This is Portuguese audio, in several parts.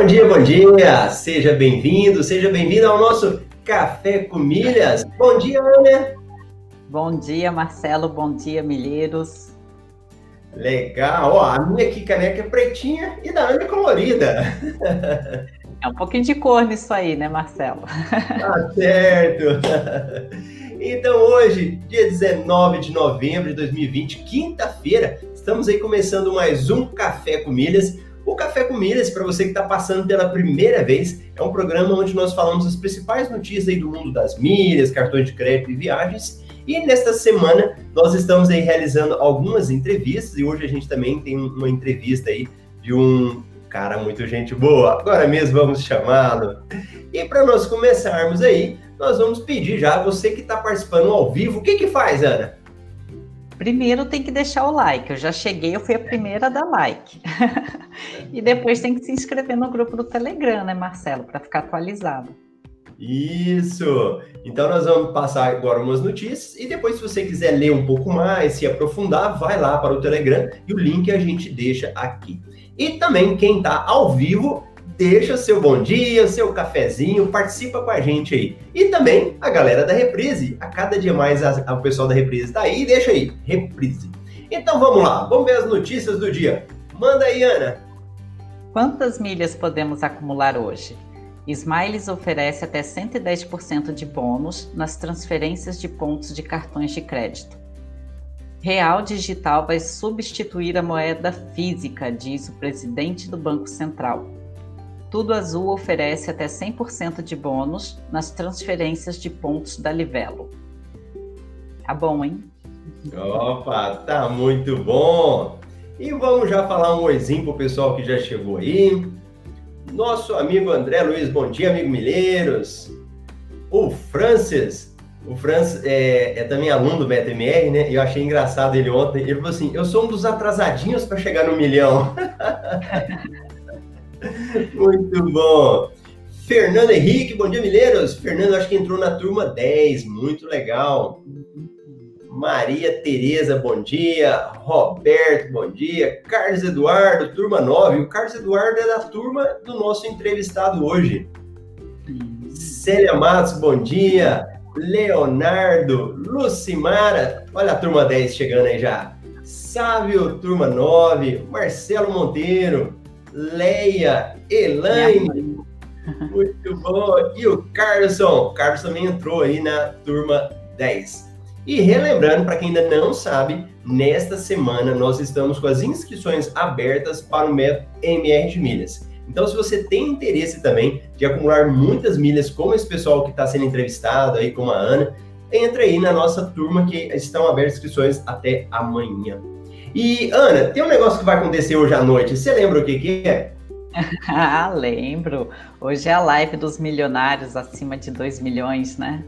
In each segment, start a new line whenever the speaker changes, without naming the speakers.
Bom dia, bom dia! Seja bem-vindo, seja bem-vindo ao nosso Café com Milhas. Bom dia, Ana!
Bom dia, Marcelo, bom dia, milheiros.
Legal, ó, a minha aqui caneca é pretinha e da Ana é colorida.
É um pouquinho de cor nisso aí, né, Marcelo?
Tá certo. Então hoje, dia 19 de novembro de 2020, quinta-feira, estamos aí começando mais um Café com Milhas. O Café com Milhas, para você que está passando pela primeira vez, é um programa onde nós falamos as principais notícias aí do mundo das milhas, cartões de crédito e viagens. E nesta semana nós estamos aí realizando algumas entrevistas e hoje a gente também tem uma entrevista aí de um cara muito gente boa. Agora mesmo vamos chamá-lo. E para nós começarmos aí, nós vamos pedir já, você que está participando ao vivo, o que que faz, Ana?
Primeiro tem que deixar o like. Eu já cheguei, eu fui a primeira a dar like. e depois tem que se inscrever no grupo do Telegram, né, Marcelo, para ficar atualizado.
Isso! Então nós vamos passar agora umas notícias e depois, se você quiser ler um pouco mais, se aprofundar, vai lá para o Telegram e o link a gente deixa aqui. E também quem está ao vivo deixa seu bom dia, seu cafezinho, participa com a gente aí. E também a galera da Reprise, a cada dia mais o pessoal da Reprise está aí, deixa aí, Reprise. Então vamos lá, vamos ver as notícias do dia. Manda aí, Ana.
Quantas milhas podemos acumular hoje? Smiles oferece até 110% de bônus nas transferências de pontos de cartões de crédito. Real digital vai substituir a moeda física, diz o presidente do Banco Central. Tudo Azul oferece até 100% de bônus nas transferências de pontos da Livelo. Tá bom, hein?
Opa, tá muito bom! E vamos já falar um oizinho pro pessoal que já chegou aí. Nosso amigo André Luiz, bom dia, amigo Milheiros. O Francis, o Francis é, é também aluno do BetMR, né? Eu achei engraçado ele ontem. Ele falou assim: Eu sou um dos atrasadinhos para chegar no milhão. Muito bom. Fernando Henrique, bom dia, Milheiros. Fernando, acho que entrou na turma 10, muito legal. Maria Tereza, bom dia. Roberto, bom dia. Carlos Eduardo, turma 9. O Carlos Eduardo é da turma do nosso entrevistado hoje. Célia Matos, bom dia. Leonardo, Lucimara, olha a turma 10 chegando aí já. Sávio, turma 9. Marcelo Monteiro, Leia, Elaine, muito bom. E o Carlson, o Carlos também entrou aí na turma 10. E relembrando, para quem ainda não sabe, nesta semana nós estamos com as inscrições abertas para o método MR de milhas. Então, se você tem interesse também de acumular muitas milhas, como esse pessoal que está sendo entrevistado aí, como a Ana, entra aí na nossa turma que estão abertas inscrições até amanhã. E, Ana, tem um negócio que vai acontecer hoje à noite. Você lembra o que, que é?
ah, lembro. Hoje é a live dos milionários acima de 2 milhões, né?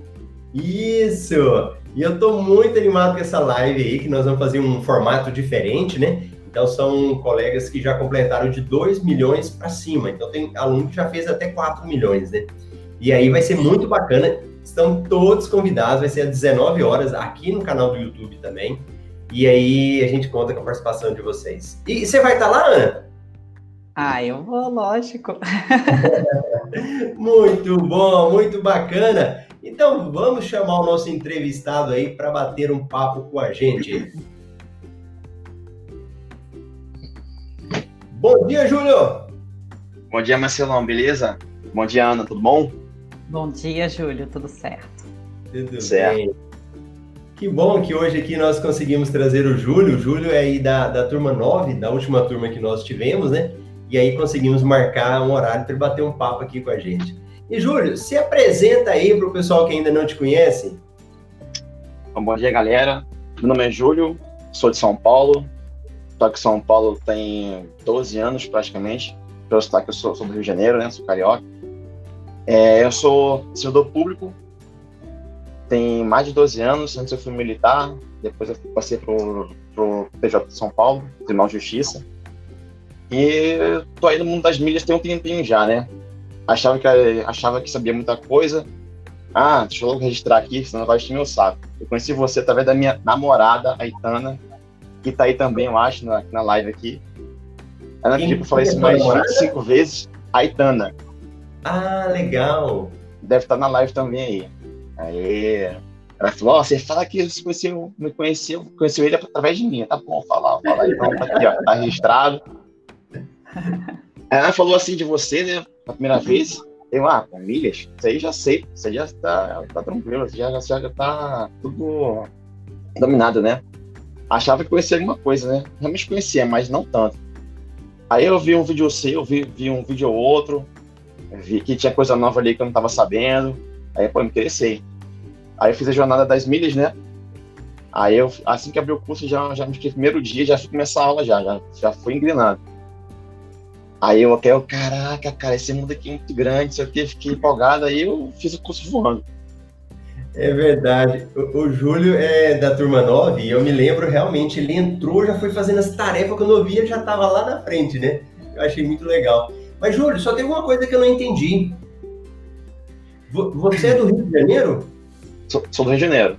Isso! E eu tô muito animado com essa live aí, que nós vamos fazer um formato diferente, né? Então são colegas que já completaram de 2 milhões para cima. Então tem aluno que já fez até 4 milhões, né? E aí vai ser muito bacana. Estão todos convidados, vai ser às 19 horas aqui no canal do YouTube também. E aí a gente conta com a participação de vocês. E você vai estar lá, Ana?
Ah, eu vou, lógico.
muito bom, muito bacana. Então vamos chamar o nosso entrevistado aí para bater um papo com a gente. Bom dia, Júlio!
Bom dia, Marcelão, beleza? Bom dia, Ana, tudo bom?
Bom dia, Júlio, tudo certo?
Tudo certo. bem. Que bom que hoje aqui nós conseguimos trazer o Júlio. O Júlio é aí da, da turma 9, da última turma que nós tivemos, né? E aí conseguimos marcar um horário para bater um papo aqui com a gente. E Júlio, se apresenta aí para o pessoal que ainda não te conhece.
Bom dia, galera. Meu nome é Júlio, sou de São Paulo. Estou aqui em São Paulo tem 12 anos praticamente. Pelo sotaque, eu sou, sou do Rio de Janeiro, né? Sou carioca. É, eu sou servidor público, tem mais de 12 anos. Antes eu fui militar, depois eu passei pro, pro PJ de São Paulo, Tribunal de Justiça. E tô aí no mundo das milhas tem um tempinho já, né? Achava que, achava que sabia muita coisa. Ah, deixa eu logo registrar aqui, senão vai encher meu saco. Eu conheci você através da minha namorada, Aitana, que tá aí também, eu acho, na, na live aqui. Ela pediu pra falar isso mais 25 vezes. Aitana.
Ah, legal.
Deve estar na live também aí. Aí ela falou, ó, você fala que você conheceu, me conheceu, conheceu ele através de mim. Tá bom, fala, fala então, tá aqui, ó, tá registrado. Ela falou assim de você, né, a primeira vez. Eu, ah, milhas, isso aí já sei, isso aí já tá, tá tranquilo, já, já, já tá tudo dominado, né? Achava que conhecia alguma coisa, né? Realmente conhecia, mas não tanto. Aí eu vi um vídeo seu, vi, vi um vídeo ou outro, vi que tinha coisa nova ali que eu não tava sabendo. Aí, pô, me interessei. Aí eu fiz a jornada das milhas, né? Aí eu, assim que abri o curso, já, já no primeiro dia, já fui começar a aula já, já, já fui engrenado. Aí eu até, caraca, cara, esse mundo aqui é muito grande, sei o que, fiquei empolgado, aí eu fiz o curso voando.
É verdade. O, o, Júlio é da turma 9 e eu me lembro realmente, ele entrou, já foi fazendo as tarefas, quando eu vi ele já estava lá na frente, né? Eu achei muito legal. Mas, Júlio, só tem uma coisa que eu não entendi. Você é do Rio de Janeiro?
Sou, do Rio de Janeiro.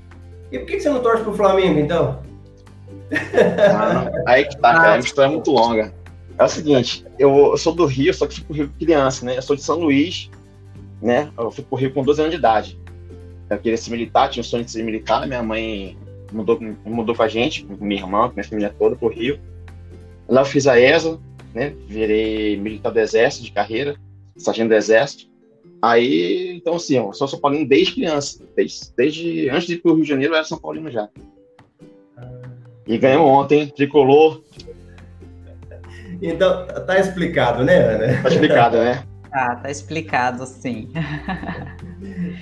E por que você não torce pro Flamengo, então?
Ah, aí que tá, cara, a história é muito longa. É o seguinte, eu, sou do Rio, só que fui pro Rio criança, né? Eu sou de São Luís, né? Eu fui pro Rio com 12 anos de idade. Eu queria ser militar, tinha um sonho de ser militar, minha mãe mudou, mudou com a gente, com minha irmã, com minha família toda, pro Rio. Lá eu fiz a ESA, né? Virei militar do Exército de carreira, sargento do Exército. Aí, então assim, eu sou São Paulino desde criança, desde, desde antes de ir pro Rio de Janeiro eu era São Paulino já. E ganhamos ontem, tricolor,
então, tá explicado, né, Ana?
Tá explicado, né?
Tá, tá explicado, sim.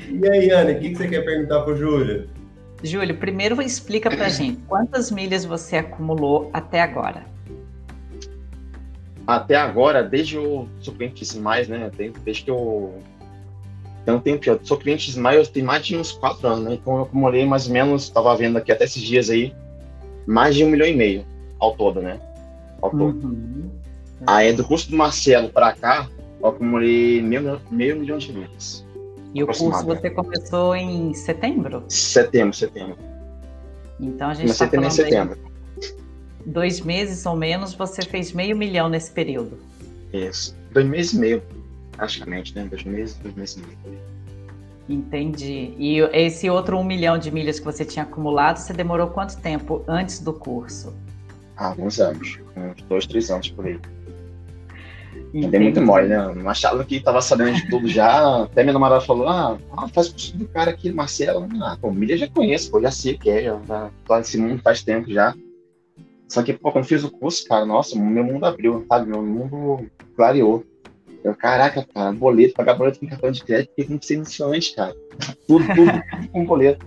E aí, Ana, o que, que você quer perguntar pro Júlio?
Júlio, primeiro explica pra gente quantas milhas você acumulou até agora.
Até agora, desde o cliente Smiles, né? Desde que eu então tempo, eu sou cliente Smiles tem mais de uns quatro anos, né? Então eu acumulei mais ou menos, estava vendo aqui até esses dias aí, mais de um milhão e meio ao todo, né? Uhum. Aí do curso do Marcelo para cá, eu acumulei meio, meio milhão de milhas.
E o curso você começou em setembro?
Setembro, setembro.
Então a gente está falando em setembro. Dois meses ou menos, você fez meio milhão nesse período.
Isso. Dois meses e meio, praticamente, né? Dois meses, dois meses e meio.
Entendi. E esse outro um milhão de milhas que você tinha acumulado, você demorou quanto tempo antes do curso?
há alguns anos, uns dois, três anos por aí. Dei muito mole, né? Eu achava que tava sabendo de tudo já. Até minha namorada falou: ah, ah faz o curso do cara aqui, Marcelo. Ah, pô, milha já conheço, pô, já sei o que é, já, tô nesse mundo faz tempo já. Só que, pô, quando fiz o curso, cara, nossa, meu mundo abriu, sabe? Meu mundo clareou. Eu, caraca, cara, boleto, pagar boleto com cartão de crédito, que não precisa isso antes, cara. Tudo, tudo, tudo com boleto.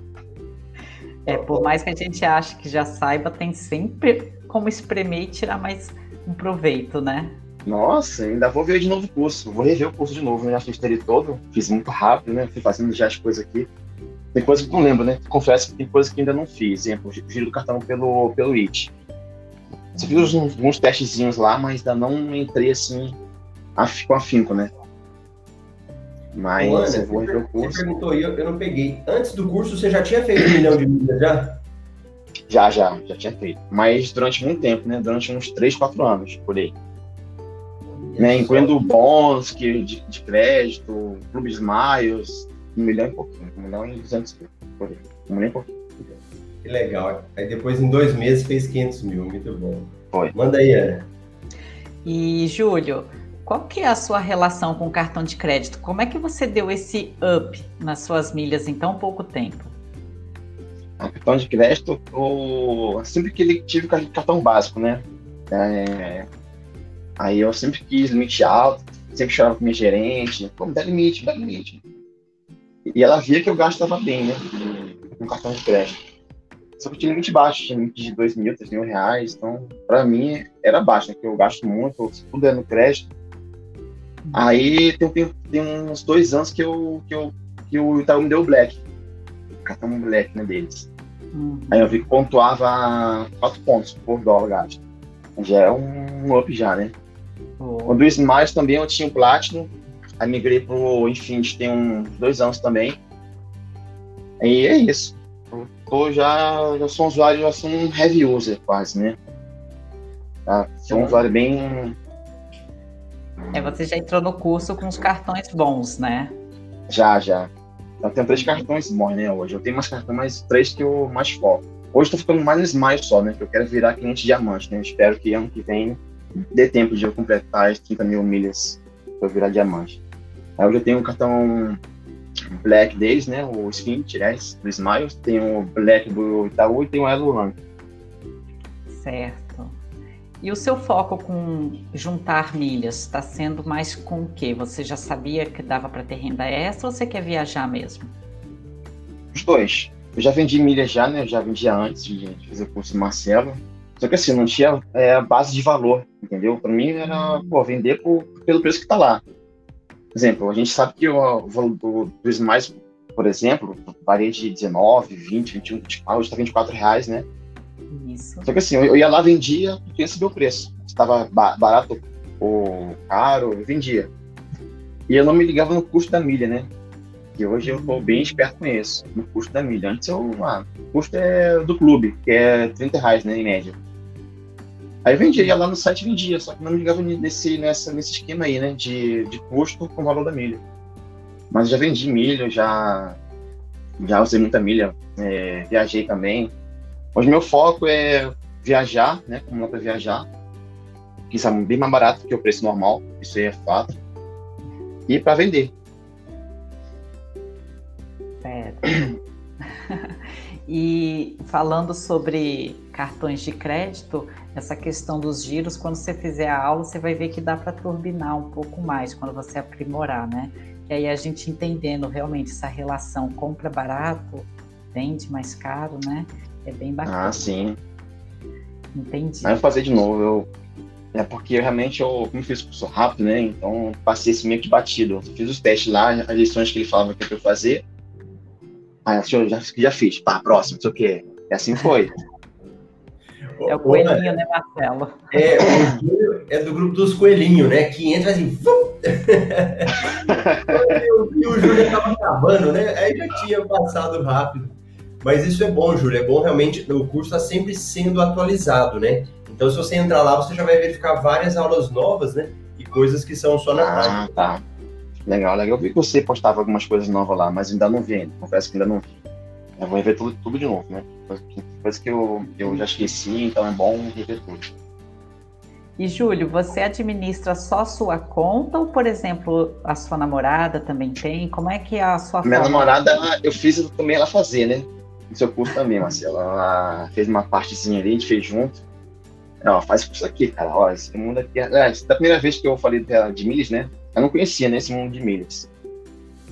É, por mais que a gente ache que já saiba, tem sempre como espremer e tirar mais um proveito, né?
Nossa, ainda vou ver de novo o curso. Vou rever o curso de novo, né? Já fiz ele todo, fiz muito rápido, né? Fui fazendo já as coisas aqui. Tem coisas que não lembro, né? Confesso que tem coisas que ainda não fiz. Exemplo, giro do cartão pelo, pelo IT. Eu fiz uns, uns testezinhos lá, mas ainda não entrei assim com afinco, né?
Mas Ana, eu vou rever o curso. Você perguntou, eu, eu não peguei. Antes do curso, você já tinha feito um milhão de milhas já?
Já, já, já tinha feito. Mas durante muito tempo, né? Durante uns 3, 4 anos, por aí. Né? Incluindo bônus que, de, de crédito, Clube Smiles, um milhão e pouquinho, um milhão e duzentos mil, por aí. Um milhão e pouquinho.
Que legal. Aí depois, em dois meses, fez 500 mil. Muito bom.
Foi.
Manda aí, Ana.
E, Júlio, qual que é a sua relação com o cartão de crédito? Como é que você deu esse up nas suas milhas em tão pouco tempo?
cartão de crédito, ou sempre que ele tive cartão básico, né? É, aí eu sempre quis limite alto, sempre chorava com minha gerente, pô, dá limite, dá limite. E ela via que eu gastava bem, né? Com cartão de crédito. Só que eu tinha limite baixo, tinha limite de 2 mil, 3 mil reais, então pra mim era baixo, né? Que eu gasto muito, se puder no crédito. Aí tem, tem, tem uns dois anos que eu, que eu, que o Itaú me deu o black cartão moleque né, deles. Uhum. Aí eu vi que pontuava 4 pontos por dólar gasto. Já é um up já, né? Oh. O do Smiles também eu tinha o Platinum. Aí migrei pro Infinity tem uns dois anos também. E é isso. Eu tô já, já sou um usuário, já sou um heavy user quase, né? Tá? Sou um usuário bem
É, você já entrou no curso com os cartões bons, né?
Já, já. Eu tenho três cartões bons, né, hoje. Eu tenho mais cartões, mas três que eu mais foco. Hoje estou ficando mais Smiles só, né? Que eu quero virar cliente diamante, né? Eu espero que ano que vem dê tempo de eu completar as 30 mil milhas para virar diamante. Aí hoje eu tenho um cartão Black deles, né? O Skin, aliás, do Smiles. Tem o Black do Itaú e tem o Elo Rank.
Certo. E o seu foco com juntar milhas está sendo mais com o quê? Você já sabia que dava para ter renda extra ou você quer viajar mesmo?
Os dois. Eu já vendi milhas já, né? Eu já vendia antes de fazer o curso do Marcelo. Só que assim, não tinha é, base de valor, entendeu? Para mim era, pô, vender por, pelo preço que está lá. Por exemplo, a gente sabe que o valor do, do por exemplo, varia de 19, 20, 21, 24, hoje está 24 reais, né? Isso. Só que assim, eu ia lá, vendia, queria saber o preço. Estava barato ou caro, vendia. E eu não me ligava no custo da milha, né? E hoje eu estou bem esperto com isso, no custo da milha. Antes eu, ah, o custo é do clube, que é 30 reais, né, em média. Aí vendia, ia lá no site vendia, só que não me ligava nesse, nessa, nesse esquema aí, né, de, de custo com o valor da milha. Mas já vendi milha, já, já usei muita milha, é, viajei também. Hoje meu foco é viajar, né? Como não para viajar, que isso é bem mais barato que o preço normal, isso aí é fato. E para vender.
Certo. e falando sobre cartões de crédito, essa questão dos giros, quando você fizer a aula, você vai ver que dá para turbinar um pouco mais quando você aprimorar, né? E aí a gente entendendo realmente essa relação compra barato, vende mais caro, né? É bem bacana.
Ah, sim.
Entendi.
Mas eu vou fazer de novo. Eu... É porque realmente eu, como fiz o curso rápido, né? Então passei esse meio que batido. Eu fiz os testes lá, as lições que ele falava que eu ia fazer. Aí eu já, já fiz. Pá, próximo, não sei o quê. E assim foi.
É o coelhinho, né, Marcelo?
É, o é do grupo dos coelhinhos, né? Que entra assim. e o Júlio estava acabando, né? Aí já tinha passado rápido. Mas isso é bom, Júlio, é bom realmente, o curso está sempre sendo atualizado, né? Então, se você entrar lá, você já vai verificar várias aulas novas, né? E coisas que são só na
ah, prática. tá. Legal, legal. Eu vi que você postava algumas coisas novas lá, mas ainda não vi ainda. Confesso que ainda não vi. Eu vou rever tudo, tudo de novo, né? Coisa que eu, eu já esqueci, então é bom rever tudo.
E Júlio, você administra só sua conta ou, por exemplo, a sua namorada também tem? Como é que é a sua
Minha forma? namorada, eu fiz também ela fazer, né? Seu curso também, Marcelo. Ela fez uma partezinha ali, a gente fez junto. Ela faz curso aqui, cara. Ó, esse mundo aqui. É, é, da primeira vez que eu falei dela de milhas, né? Eu não conhecia né, esse mundo de milhas.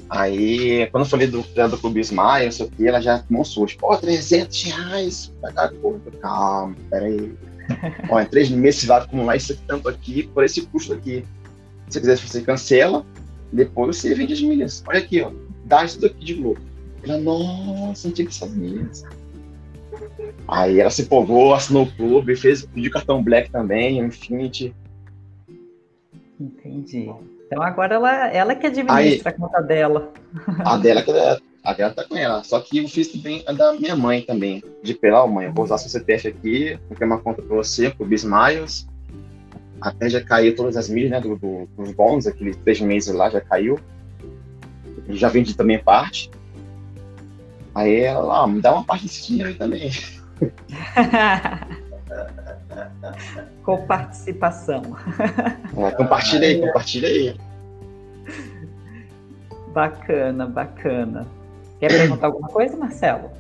Aí, quando eu falei do, do Clube Smile, não sei o que, ela já tomou susto. Pô, 300 reais. Vai dar conta. Calma, peraí. Ó, em três meses você vai acumular isso aqui, tanto aqui por esse custo aqui. Se você quiser, você cancela, depois você vende as milhas. Olha aqui, ó. Dá isso daqui de lucro. Ela, nossa, não tinha que saber. Aí ela se empolgou, assinou o clube, fez, pediu cartão Black também, Infinity.
Entendi. Então agora ela, ela que administra Aí, a conta dela.
A dela que a dela tá com ela. Só que eu fiz também a da minha mãe também. De pelar, mãe, eu vou usar seu CPF aqui, vou criar uma conta para você, pro Bismiles. Até já caiu todas as milhas, né, do, do, dos bons, aqueles três meses lá já caiu. Já vendi também parte. Aí ela, ah, me dá uma parte desse dinheiro aí também.
Com participação.
É, compartilha aí, compartilha aí.
Bacana, bacana. Quer perguntar alguma coisa, Marcelo?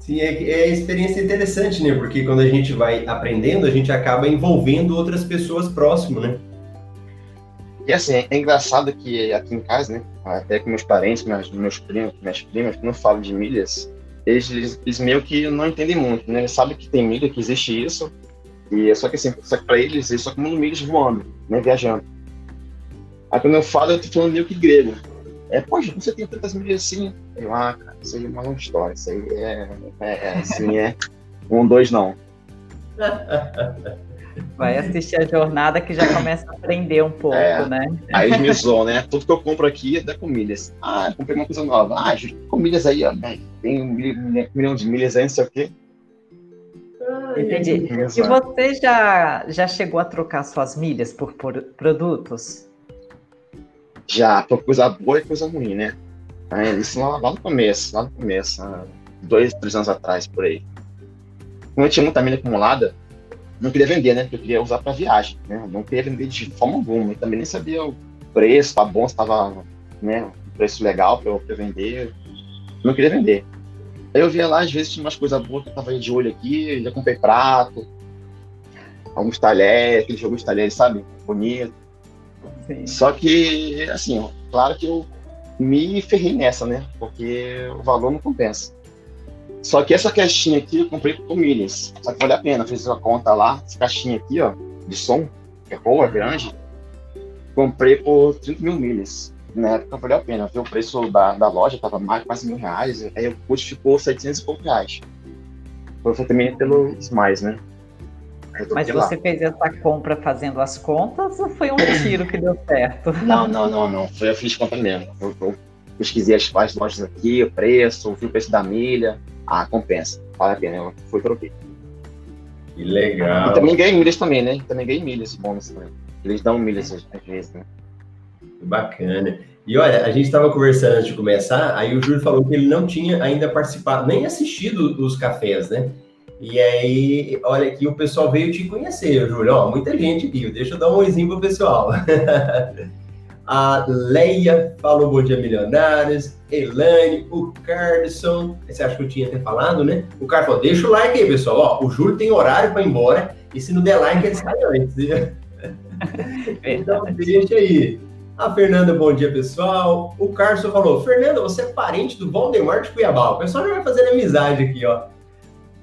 Sim, é, é experiência interessante, né? Porque quando a gente vai aprendendo, a gente acaba envolvendo outras pessoas próximo, né?
E assim, é engraçado que aqui em casa, né? Até com meus parentes, meus, meus primos, minhas primas, que não falam de milhas, eles, eles, meio que não entendem muito, né? Eles sabem que tem milha, que existe isso, e é só que assim, só que pra eles, eles só comem milhas voando, né? Viajando. Aí quando eu falo, eu tô falando meio que grego. É, poxa, você tem tantas milhas assim? Eu, ah, cara, isso aí é uma longa história, isso aí é, é, é assim, é um, dois, não.
Vai assistir a jornada que já começa a aprender um pouco, é, né?
Aí me zoam, né? Tudo que eu compro aqui é da comilhas. Ah, comprei uma coisa nova. Ah, comilhas aí, ó. Tem um milhão de milhas aí, não sei o quê.
Entendi. E você já, já chegou a trocar suas milhas por, por produtos?
Já, por coisa boa e coisa ruim, né? Isso lá, lá no começo, lá no começo, dois, três anos atrás, por aí. Como eu tinha muita milha acumulada, não queria vender, né? Eu queria usar para viagem, né? Não queria vender de forma alguma. E também nem sabia o preço, tá bom, se tava, né? Um preço legal para eu vender. Não queria vender. Aí eu via lá, às vezes tinha umas coisas boas que eu tava de olho aqui, já comprei prato, alguns talheres, aqueles de talheres, sabe? Bonito. Sim. Só que, assim, claro que eu me ferrei nessa, né? Porque o valor não compensa. Só que essa caixinha aqui eu comprei com milhas. Só que vale a pena. Fiz uma conta lá, essa caixinha aqui, ó, de som, que é boa, é grande. Comprei por 30 mil milhas. Na época valeu a pena. Vi o preço da, da loja, tava mais quase mil reais. Aí o custo ficou 700 e poucos reais. Foi também pelo Smiles, né?
Mas você lá. fez essa compra fazendo as contas ou foi um tiro que deu certo?
Não, não, não, não. Foi, eu fiz conta mesmo. Eu, eu pesquisei as, as lojas aqui, o preço, vi o preço da milha. Ah, compensa. Vale a pena. Eu fui troquei.
Que legal.
E também ganhei milhas também, né? Também ganhei milhas bônus também. Eles dão milhas às vezes, né?
Bacana. E olha, a gente estava conversando antes de começar, aí o Júlio falou que ele não tinha ainda participado, nem assistido os cafés, né? E aí, olha aqui, o pessoal veio te conhecer, Júlio. Ó, muita gente aqui, deixa eu dar um oizinho pro pessoal. a Leia falou bom dia, milionários. Elaine, o Carlson. Você acha que eu tinha até falado, né? O Carlos falou: deixa o like aí, pessoal. Ó, o Júlio tem horário para ir embora. E se não der like, ele sai antes. então, deixa aí. A Fernanda, bom dia, pessoal. O Carson falou: Fernanda, você é parente do Valdemar de Cuiabá. O pessoal já vai fazendo amizade aqui, ó.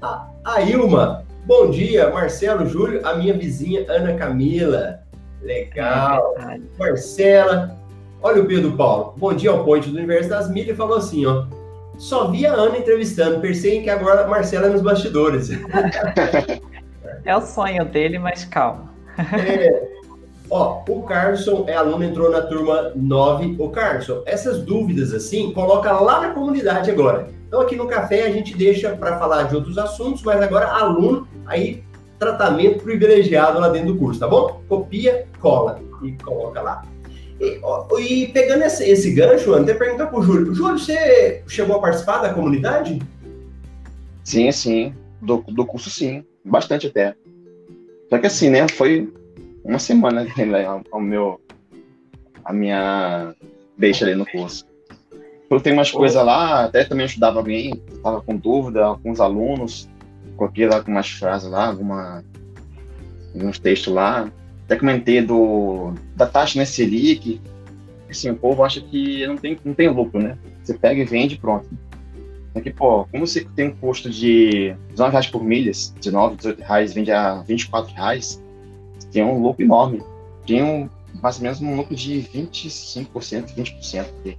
A, a Ilma, bom dia, Marcelo, Júlio, a minha vizinha Ana Camila. Legal. É Marcela, olha o Pedro Paulo. Bom dia ao Ponte do Universo das Mídias. Falou assim, ó. Só vi a Ana entrevistando. Percebem que agora a Marcela é nos bastidores.
é o sonho dele, mas calma.
É, Ó, o Carlson é aluno, entrou na turma 9. O Carlson, essas dúvidas assim, coloca lá na comunidade agora. Então aqui no café a gente deixa para falar de outros assuntos, mas agora aluno, aí tratamento privilegiado lá dentro do curso, tá bom? Copia, cola e coloca lá. E, ó, e pegando esse, esse gancho, até perguntar pro Júlio. Júlio, você chegou a participar da comunidade?
Sim, sim. Do, do curso, sim. Bastante até. Só que assim, né? Foi uma semana ao meu, a minha deixa ali no curso. Eu tenho umas coisas lá, até também ajudava alguém, estava com dúvida, alguns alunos, coloquei lá com umas frases lá, alguma, alguns textos lá. Até comentei do, da taxa na Selic. Assim, o povo acha que não tem, não tem lucro, né? Você pega e vende pronto. Só que, pô, como você tem um custo de 19 reais por milhas, 19, 18 reais, vende a 24 reais, tem um lucro enorme. Tem um, mais ou menos um lucro de 25%, 20% de,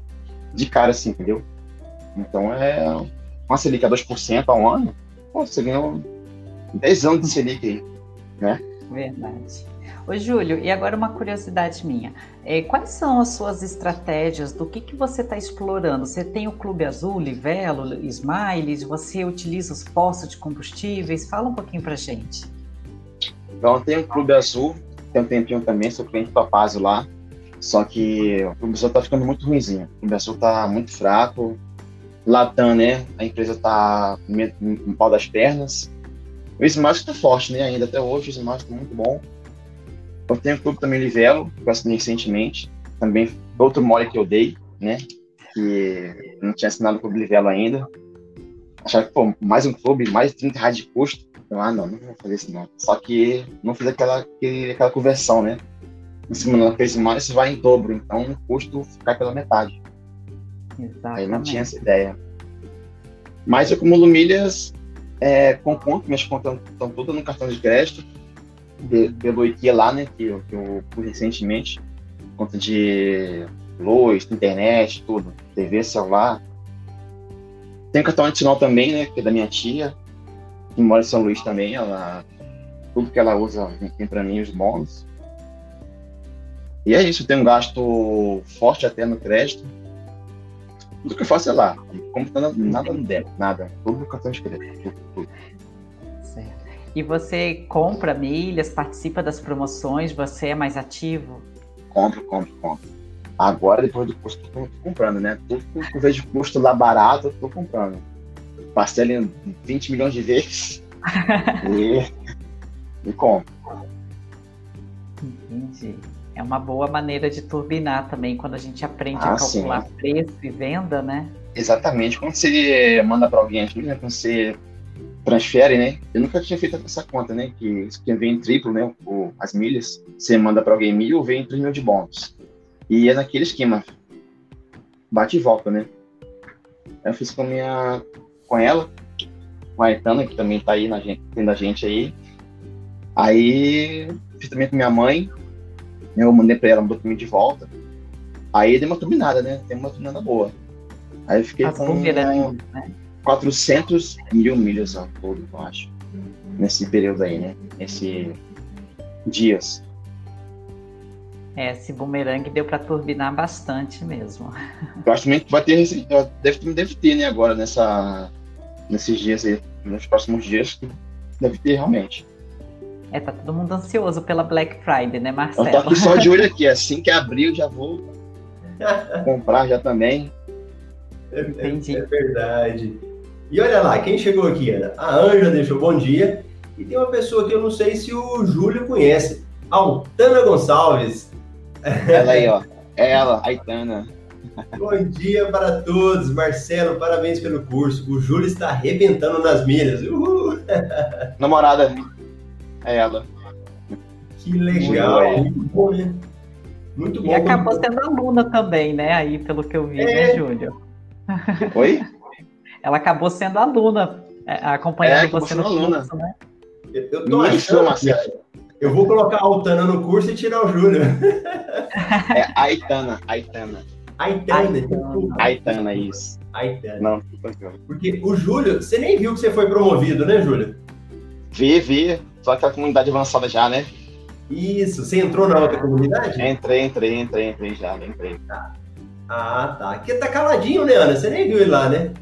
de cara, assim, entendeu? Então é uma Selic a 2% ao ano, pô, você ganha 10 anos de Selic aí, né?
Verdade. Ô, Júlio, e agora uma curiosidade minha. É, quais são as suas estratégias? Do que, que você está explorando? Você tem o Clube Azul, Livelo, Smiles? Você utiliza os postos de combustíveis? Fala um pouquinho pra gente.
Então tem o Clube Azul, tem um tempinho também, sou cliente Topazio lá. Só que o Clube Azul tá ficando muito ruimzinho. O Clube Azul tá muito fraco. Latam, né? A empresa tá no pau das pernas. O Smash tá forte, né? Ainda até hoje o Smash tá muito bom. Eu tenho o Clube também Livelo, que eu assinei recentemente. Também outro mole que eu dei, né? Que não tinha assinado o Clube Livelo ainda. Achava que, pô, mais um clube, mais 30 reais de custo. Eu, ah, não, não vou fazer isso não. Só que não fiz aquela, aquela conversão, né? Em cima da fez mais, vai em dobro, então o custo fica pela metade. Exatamente. Não tinha essa ideia. Mas eu acumulo milhas é, com conta, minhas contas estão todas no cartão de crédito, pelo IKEA lá, né? Que, eu, que eu fui recentemente. Conta de luz, internet, tudo. TV, celular. Tem cartão adicional também, né? Que é da minha tia que mora em São Luís também, ela tudo que ela usa tem para mim os bônus. E é isso, tem um gasto forte até no crédito. Tudo que eu faço é lá. Como tá nada no débito, nada. Tudo no cartão de crédito. Tudo, tudo.
Certo. E você compra milhas, participa das promoções, você é mais ativo?
Compro, compro, compro. Agora, depois do custo, tô, tô comprando, né? Tudo que eu vejo custo lá barato, eu tô comprando. Parcela em 20 milhões de vezes e, e compro.
Entendi. É uma boa maneira de turbinar também, quando a gente aprende
Ah,
a calcular
sim.
preço e venda, né?
Exatamente. Quando você manda para alguém aqui, né? Quando você transfere, né? Eu nunca tinha feito essa conta, né? Que que vem em triplo, né? O, as milhas. Você manda para alguém mil, vem 3 mil de bônus. E é naquele esquema. Bate e volta, né? Eu fiz com a minha. com ela, com a Aitana, que também tá aí na gente, tem da gente aí. Aí fiz também com minha mãe. Eu mandei pra ela, mandou pra mim de volta. Aí deu uma turbinada, né? Tem uma turbinada boa. Aí eu fiquei
As
com
bumerangues, né?
400 mil milhas ao todo, eu acho. Nesse período aí, né? Nesse dias.
É, esse bumerangue deu para turbinar bastante mesmo.
Eu acho que vai ter, deve, deve ter, né, agora, nessa, nesses dias aí, nos próximos dias, deve ter realmente.
É, tá todo mundo ansioso pela Black Friday, né,
Eu tô
Marcelo?
aqui só de olho aqui, assim que abrir eu já vou comprar já também.
É, é-
Entendi.
é verdade. E olha lá, quem chegou aqui, Ana? A Ângela deixou bom dia. E tem uma pessoa que eu não sei se o Júlio conhece. Altana Gonçalves.
Ela aí, ó. Ela, a Aitana.
Bom dia para todos. Marcelo, parabéns pelo curso. O Júlio está arrebentando nas milhas. Uhul.
Namorada. É ela.
Que legal.
Muito
Muito bom, né? Muito bom.
E acabou
muito bom.
sendo aluna também, né? Aí, pelo que eu vi,
É.
né, Júlio?
Oi?
Ela acabou sendo aluna, é, acompanhando
É,
você no
aluna.
curso, né?
Eu eu tô
Marcelo.
Eu vou colocar a Altana no curso e tirar o Júlio.
É Aitana. Aitana.
Aitana.
Aitana.
Aitana, isso.
Aitana.
Não.
Porque o Júlio, você nem viu que você foi promovido, né, Júlio?
Vi, vi. Só aquela comunidade avançada já, né?
Isso, você entrou na outra comunidade?
Entrei, entrei, entrei, entrei já, entrei.
Ah, tá. Aqui tá caladinho, né, Ana? Você nem viu ele lá, né?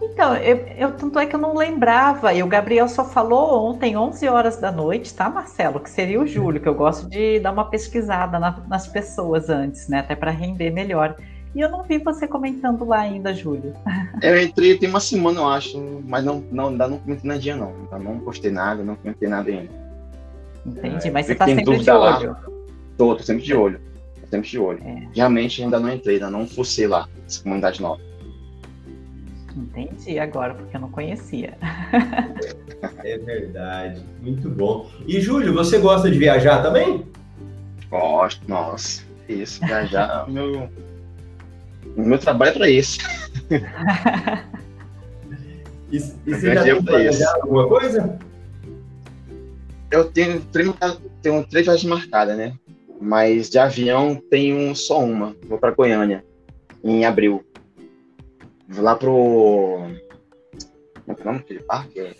Então, eu, eu, tanto é que eu não lembrava, e o Gabriel só falou ontem, 11 horas da noite, tá, Marcelo? Que seria o Júlio, que eu gosto de dar uma pesquisada na- nas pessoas antes, né? Até para render melhor. E eu não vi você comentando lá ainda, Júlio.
Eu entrei tem uma semana, eu acho, mas não, não, ainda não comentei nadinha, não. Ainda não postei nada, não comentei nada ainda.
Entendi,
É,
mas você tá sempre de
dúvida lá.
olho.
Tô, tô sempre de olho. Tô sempre de olho.
É.
Realmente ainda não entrei, ainda não fucei lá, essa comunidade nova.
Entendi agora, porque eu não conhecia.
É verdade. Muito bom. E, Júlio, você gosta de viajar também?
Gosto, nossa. Isso, viajar, meu. O meu trabalho é pra isso.
E, e você já tem planejado alguma coisa?
Eu tenho tenho três viagens marcadas, né? Mas de avião tenho só uma. Vou pra Goiânia, em abril. Vou lá pro. Como é que é o nome daquele parque? É-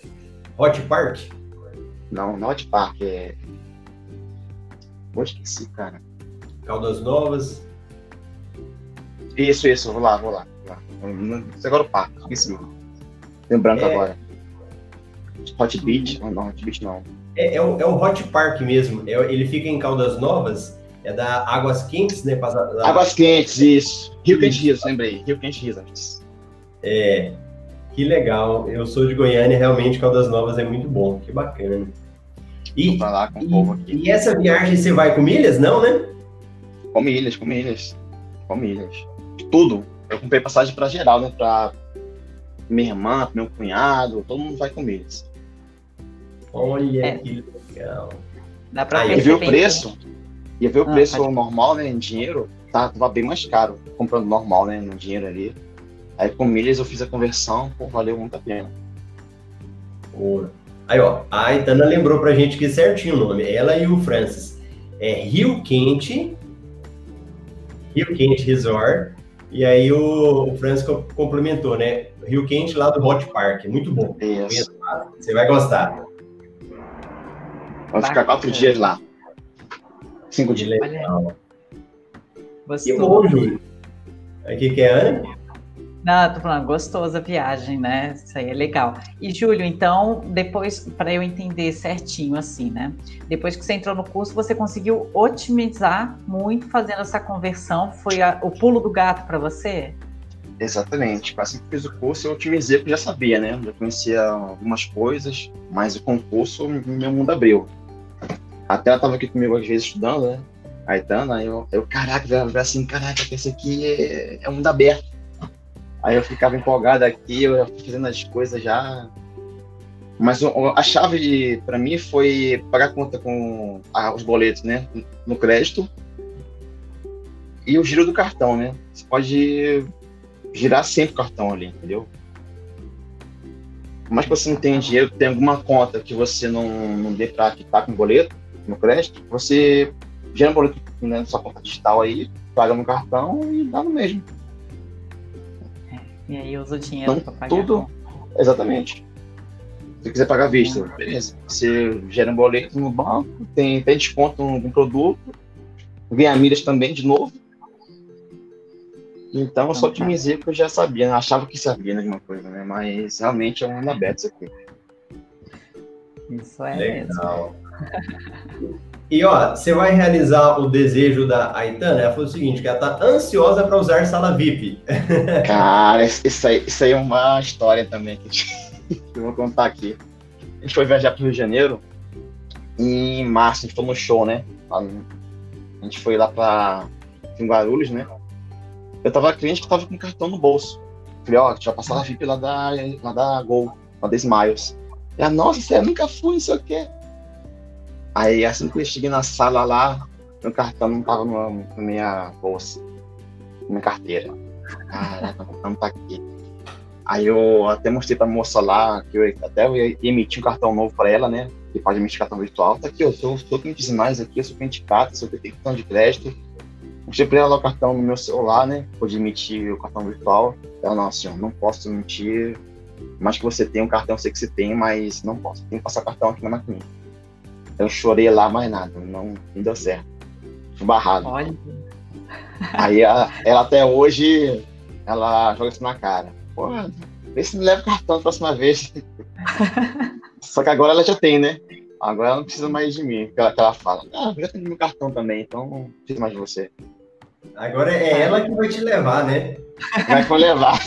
Hot Park?
Não, não é de parque, é. Esqueci, cara.
Caldas Novas?
Isso, isso, vou lá, vou lá. Vou lá. Não sei agora o parque, esqueci. Tem branco
É.
agora. Hot Beach? Não, não, Hot Beach não.
É, é o, é o Hot Park mesmo. É- ele fica em Caldas Novas. É da Águas Quentes, né? passa- da-
Águas Quentes, isso. Rio Quente
Isso.
Rios, lembrei. Rio Quente Rios.
É, que legal. Eu sou de Goiânia, realmente Caldas Novas é muito bom. Que bacana. E,
Vou pra lá com o povo aqui.
e, e essa viagem você vai com milhas? Não, né?
Com milhas, com milhas. Com milhas. Tudo. Eu comprei passagem pra geral, né? Pra minha irmã, meu cunhado, todo mundo vai com milhas.
Olha
É.
que legal.
Dá pra
Aí,
ver o
perceber.
preço, ia ver o
Ah,
preço
pode-
normal, né? Em dinheiro, tá, tava bem mais caro. Comprando normal, né? No dinheiro ali. Aí com milhas eu fiz a conversão, pô, valeu muito a pena.
Boa. Aí, ó, a Aitana lembrou pra gente que certinho o nome. Ela e o Francis. É Rio Quente, Rio Quente Resort. E aí o, o Francis co- complementou, né? Rio Quente lá do Hot Park. Muito bom.
Isso.
Você vai gostar.
Vai ficar quatro dias lá. Cinco dias.
legal. Que
Gostou?
bom, Júlio. Aqui que é a Ana?
Não, tô falando, gostosa a viagem, né? Isso aí é legal. E, Júlio, então, depois, para eu entender certinho, assim, né? Depois que você entrou no curso, você conseguiu otimizar muito fazendo essa conversão? Foi a, o pulo do gato para você?
Exatamente. Assim que fiz o curso, eu otimizei porque já sabia, né? Já conhecia algumas coisas, mas o concurso, meu mundo abriu. Até ela estava aqui comigo às vezes estudando, né? Aitana, eu, eu caraca, assim, caraca, esse aqui é, é um mundo aberto Aí eu ficava empolgado aqui, eu fazendo as coisas já. Mas a chave para mim foi pagar conta com os boletos, né? No crédito. E o giro do cartão, né? Você pode girar sempre o cartão ali, entendeu? Mas você não tem dinheiro, tem alguma conta que você não, não dê para quitar com boleto, no crédito, você gera um boleto né, na sua conta digital aí, paga no cartão e dá no mesmo.
E aí usa o dinheiro então, para pagar.
Tudo, exatamente. Se quiser pagar à vista, uhum. beleza. Você gera um boleto no banco, tem, tem desconto no produto, ganha milhas também de novo. Então eu só otimizei porque eu já sabia, né? achava que sabia de uma coisa, né? Mas realmente é um mundo aberto isso aqui.
Isso é Legal.
mesmo. E ó, você vai realizar o desejo da Aitana? Ela falou o seguinte, que ela tá ansiosa para usar sala VIP.
Cara, isso aí, isso aí é uma história também que eu vou contar aqui. A gente foi viajar para o Rio de Janeiro em março, a gente foi no show, né? A gente foi lá para Guarulhos, né? Eu tava cliente que tava com cartão no bolso. Falei, ó, oh, vai passar a VIP lá da, lá da Gol, lá da Smiles. E a nossa, você nunca fui, não sei o quê. Aí assim que eu cheguei na sala lá, meu cartão não tava na, minha bolsa, na minha carteira. Caraca, o cartão tá aqui. Aí eu até mostrei pra moça lá, que eu até eu ia emitir um cartão novo pra ela, né? Que pode emitir cartão virtual. Tá aqui, eu sou, sou cliente mais aqui, eu sou cliente prata, sou cliente cartão de crédito. Mostrei pra ela o cartão no meu celular, né? Pode emitir o cartão virtual. Ela, não, assim, não posso emitir. Mas que você tem um cartão, eu sei que você tem, mas não posso. Tem que passar cartão aqui na máquina. Eu chorei lá, mais nada. Não, não deu certo. Fui barrado. Olha. Aí ela, ela, até hoje, ela joga isso na cara. Pô, vê se me leva cartão da próxima vez. Só que agora ela já tem, né? Agora ela não precisa mais de mim. Ela, ela fala, ah, já tenho meu cartão também, então não preciso mais de você.
Agora é ela que vai te levar, né?
Vai levar.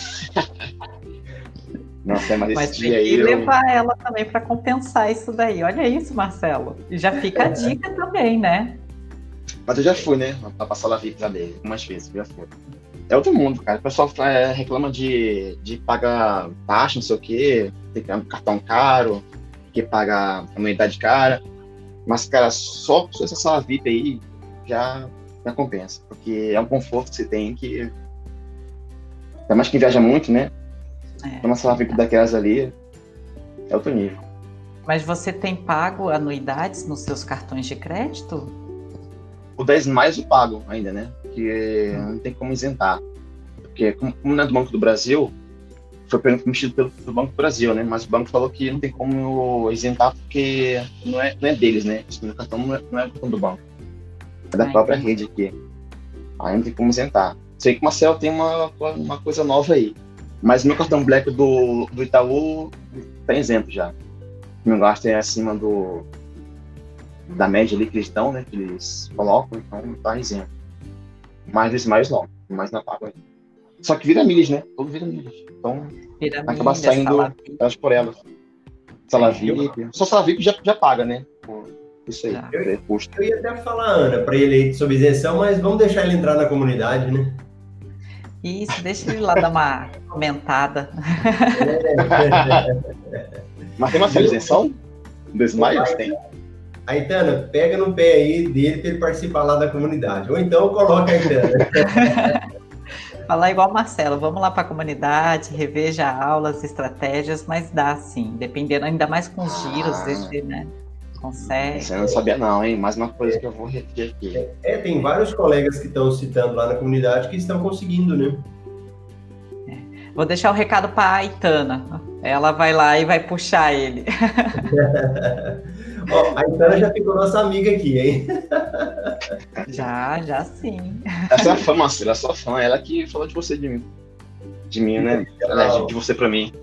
Nossa, mas, mas tem que aí levar eu... ela também para compensar isso daí. Olha isso, Marcelo. E já fica a é. dica também, né?
Mas eu já fui, né? Pra passar lá VIP dele, algumas vezes, já fui. É outro mundo, cara. O pessoal é, reclama de, de pagar taxa, não sei o quê, tem que ter um cartão caro, que paga anuidade cara. Mas, cara, só, só essa sala VIP aí já, já compensa. Porque é um conforto que você tem que. Ainda mais quem viaja muito, né? É. Uma sala VIP daquelas ali é outro nível.
Mas você tem pago anuidades nos seus cartões de crédito?
O 10 mais eu pago ainda, né? Que hum. não tem como isentar. Porque como, não é do Banco do Brasil, foi permitido pelo, pelo Banco do Brasil, né? Mas o banco falou que não tem como isentar porque não é, não é deles, né? O cartão não é, não é do banco. É da Ai, própria rede aqui. Aí não tem como isentar. Sei que o Marcel tem uma, uma coisa nova aí. Mas meu cartão Black do, do Itaú tá isento já. O meu gasto é acima do da média ali que eles dão, né? Que eles colocam, então tá isento. Mas esse mais não, mais não pago ainda. Só que vira milhas, né? Tudo vira milhas. Então vira acaba milha, saindo elas por elas. Sala VIP. Só sala VIP já, já paga, né? Isso aí.
Eu, é eu ia até falar, Ana, para ele sobre isenção, mas vamos deixar ele entrar na comunidade, né?
Isso, deixa ele lá dar uma comentada.
Mas tem uma isenção? Do Smiles tem?
Aitana, pega no pé aí dele para ele participar lá da comunidade. Ou então coloca a Aitana.
Falar igual Marcelo, vamos lá para a comunidade, reveja aulas, estratégias, mas dá sim, dependendo, ainda mais com os giros, ah. desse, né? Consegue.
Você não sabia não, hein? Mais uma coisa que eu vou repetir aqui.
É, tem vários colegas que estão citando lá na comunidade que estão conseguindo, né?
É. Vou deixar o recado para a Aitana. Ela vai lá e vai puxar ele.
Ó, a Aitana já ficou nossa amiga aqui, hein?
já, já sim.
Essa é a fã, Marcela, é fã. Ela que falou de você de mim. de mim, né? Aliás, de você para mim.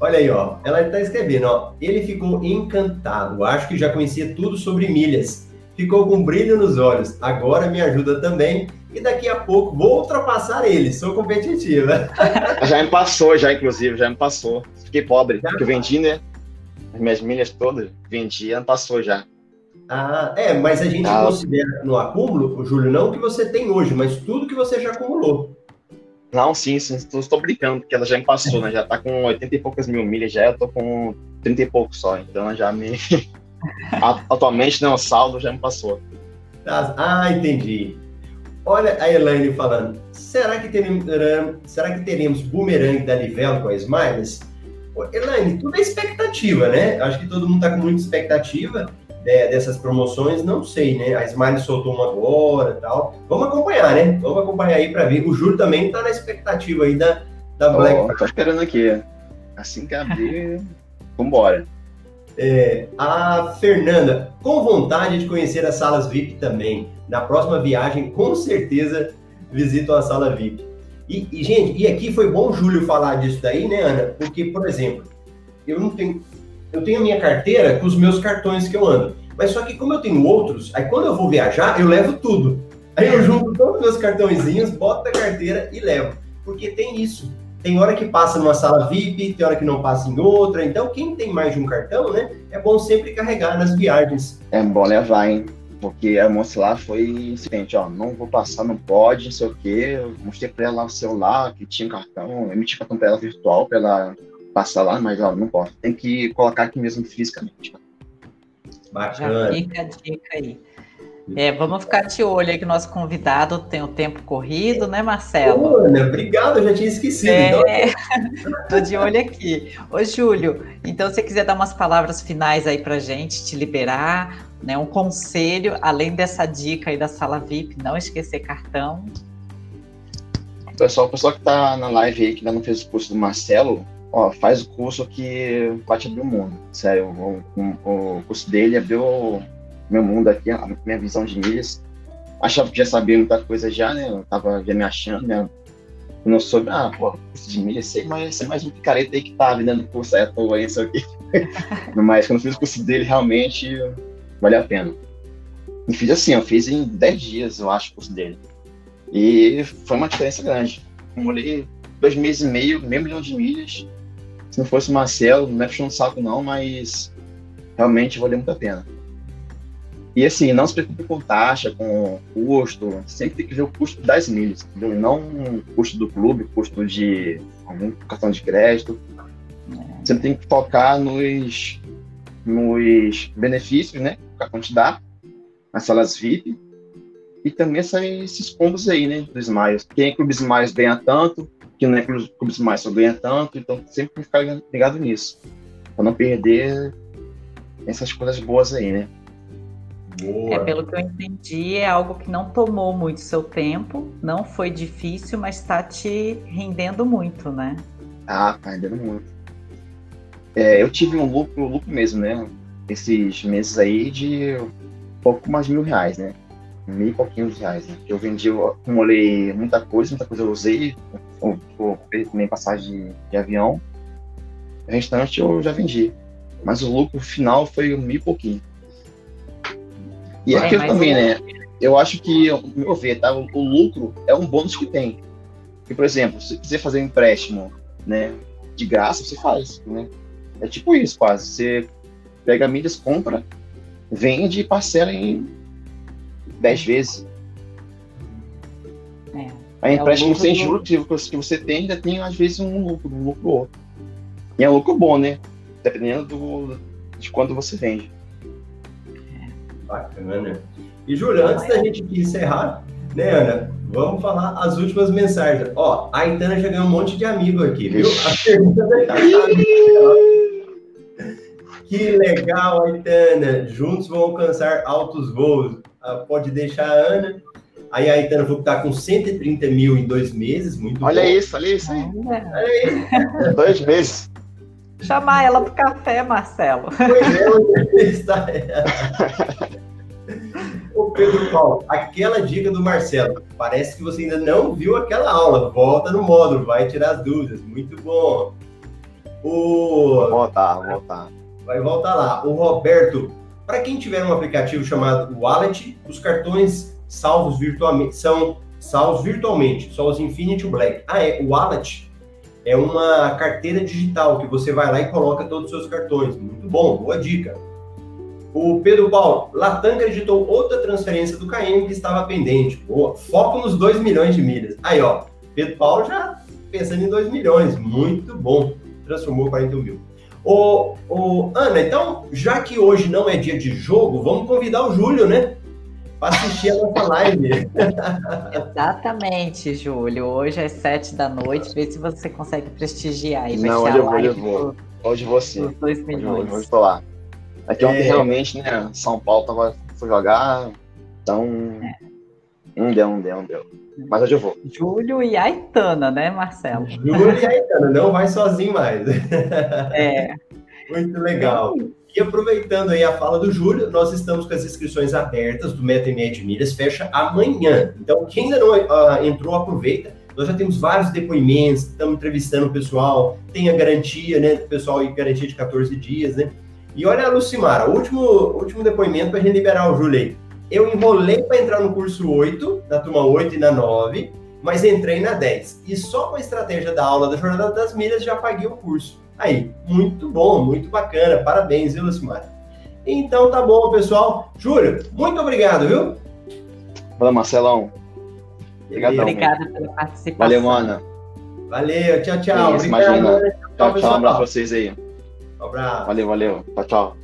Olha aí, ó. Ela está escrevendo, ó. Ele ficou encantado. Acho que já conhecia tudo sobre milhas. Ficou com brilho nos olhos. Agora me ajuda também. E daqui a pouco vou ultrapassar ele. Sou competitiva.
Já me passou, já, inclusive, já me passou. Fiquei pobre. Já? Porque eu vendi, né? As minhas milhas todas, vendi, ano passou já.
Ah, é, mas a gente ah. considera no acúmulo, Júlio, não o que você tem hoje, mas tudo que você já acumulou.
Não, sim, sim, estou brincando, porque ela já me passou, né? Já tá com 80 e poucas mil milhas, já eu tô com 30 e pouco só, então ela já me. Atualmente, né, o saldo já me passou.
Ah, entendi. Olha a Elaine falando, será que teremos, será que teremos boomerang da Livelo com a Smiles? Elaine, tudo é expectativa, né? Acho que todo mundo tá com muita expectativa é, dessas promoções, não sei, né? A Smile soltou uma agora e tal. Vamos acompanhar, né? Vamos acompanhar aí para ver. O Júlio também tá na expectativa aí da, da Black
oh, Tô esperando aqui. Assim que abrir, vambora.
É, a Fernanda, com vontade de conhecer as salas VIP também. Na próxima viagem, com certeza, visito a sala VIP. E, e, gente, e aqui foi bom o Júlio falar disso daí, né, Ana? Porque, por exemplo, eu não tenho eu tenho a minha carteira com os meus cartões que eu ando. Mas só que como eu tenho outros, aí quando eu vou viajar, eu levo tudo. Aí eu junto todos os meus cartõezinhos, boto na carteira e levo. Porque tem isso. Tem hora que passa numa sala VIP, tem hora que não passa em outra. Então, quem tem mais de um cartão, né? É bom sempre carregar nas viagens.
É bom levar, hein? Porque a moça lá foi seguinte, ó, não vou passar, não pode, não sei o quê. Eu mostrei pra ela o celular, que tinha um cartão, emiti cartão pra ela virtual, pra ela passar lá, mas ó, não posso. Tem que colocar aqui mesmo fisicamente.
Bacana. Já fica a dica aí. É, vamos ficar de olho aí que o nosso convidado tem o tempo corrido, né, Marcelo?
Ana, obrigado, eu já tinha esquecido.
É, tô de olho aqui. Ô, Júlio, então se você quiser dar umas palavras finais aí pra gente, te liberar, né, um conselho, além dessa dica aí da sala VIP, não esquecer cartão.
Pessoal, o pessoal que tá na live aí, que ainda não fez o curso do Marcelo, ó, faz o curso que vai te abrir o mundo. Sério, o, o, o curso dele abriu meu mundo aqui, a minha visão de milhas. Achava que já sabia muita coisa já, né? Eu tava já me achando, né? Eu não soube, ah, pô, curso de milhas, sei, mas sei mais um picareta aí que tá vendendo curso aí à toa, isso aqui. mas quando eu fiz o curso dele, realmente valeu a pena. E fiz assim, eu fiz em 10 dias, eu acho, o curso dele. E foi uma diferença grande. Eu molhei dois meses e meio, meio milhão de milhas, se não fosse o Marcelo, não é puxando saco não, mas realmente valeu muito a pena. E assim, não se preocupe com taxa, com custo, sempre tem que ver o custo das milhas, entendeu? Não o custo do clube, custo de algum cartão de crédito. Você tem que focar nos, nos benefícios, né? Que o dá, nas salas VIP, e também esses combos aí, né? Dos Smiles. Quem é Clube Smiles ganha tanto, que não é clubes mais só ganha tanto, então sempre ficar ligado nisso, para não perder essas coisas boas aí, né?
Boa. É, pelo que eu entendi, é algo que não tomou muito seu tempo, não foi difícil, mas está te rendendo muito, né?
Ah, tá rendendo muito. É, eu tive um lucro, lucro mesmo, né? Esses meses aí de pouco mais de mil reais, né? Mil e pouquinhos reais, né? Eu vendi, eu acumulei muita coisa, muita coisa eu usei, ou também passagem de, de avião. O restante eu já vendi. Mas o lucro final foi um mil e pouquinho. E é, aquilo também, né? Eu acho que, meu ver, tá? O, o, lucro é um bônus que tem. Porque, por exemplo, se quiser fazer um empréstimo, né? De graça, você faz, né? É tipo isso, quase. Você pega milhas, compra, vende e parcela em 10 vezes. A empréstimo é sem juros que você tem ainda tem, às vezes, um lucro, um lucro outro. E é um lucro bom, né? Dependendo do, de quanto você vende.
Bacana. E, Júlio, antes da gente encerrar, né, Ana? Vamos falar as últimas mensagens. Ó, a Aitana já ganhou um monte de amigo aqui, viu? A pergunta da Que legal, Aitana. Juntos vão alcançar altos voos. Ah, pode deixar a Ana. Aí a Aitana falou que tá com 130 mil em dois meses, muito
Olha bom. isso, olha isso aí. Olha isso. dois meses.
Chamar ela pro café, Marcelo. Pois é,
está Pedro Paulo, aquela dica do Marcelo. Parece que você ainda não viu aquela aula. Volta no módulo, vai tirar as dúvidas. Muito bom.
O... Vou voltar, vou voltar.
Vai voltar lá. O Roberto, para quem tiver um aplicativo chamado Wallet, os cartões salvos virtualmente são salvos virtualmente, só os Infinity Black. Ah, é, o Wallet é uma carteira digital que você vai lá e coloca todos os seus cartões. Muito bom, boa dica. O Pedro Paulo, Latam acreditou outra transferência do KM que estava pendente. Boa, foco nos 2 milhões de milhas. Aí, ó, Pedro Paulo já pensando em 2 milhões, muito bom. Transformou 41 mil. Ô, ô, Ana, então, já que hoje não é dia de jogo, vamos convidar o Júlio, né? Para assistir a nossa live.
Exatamente, Júlio. Hoje às sete da noite, vê se você consegue prestigiar. E
Não, hoje eu vou, hoje eu vou. Hoje você. Dois milhões. Hoje, hoje estou lá. Aqui é... ontem realmente, né, São Paulo tava, foi jogar, então é. um deu, um deu, um deu. Mas hoje eu vou.
Júlio e Aitana, né, Marcelo?
Júlio e Aitana, não vai sozinho mais. É. Muito legal. E aproveitando aí a fala do Júlio, nós estamos com as inscrições abertas do MetaMed Milhas, fecha amanhã. Então, quem ainda não uh, entrou, aproveita. Nós já temos vários depoimentos, estamos entrevistando o pessoal, tem a garantia, né, do pessoal e garantia de 14 dias, né? E olha a Lucimara, o último, último depoimento para a gente liberar o Júlio aí. Eu enrolei para entrar no curso 8, na turma 8 e na 9, mas entrei na 10. E só com a estratégia da aula da Jornada das Milhas já paguei o curso. Aí, muito bom, muito bacana. Parabéns, viu, Lucimar? Então tá bom, pessoal. Júlio, muito obrigado, viu?
Valeu, Marcelão.
Obrigado. Obrigada pela participação.
Valeu, Mana.
Valeu, tchau, tchau.
Isso, imagina. Tchau, tchau, um abraço pra vocês aí.
Um abraço.
Valeu, valeu. Tchau, tchau.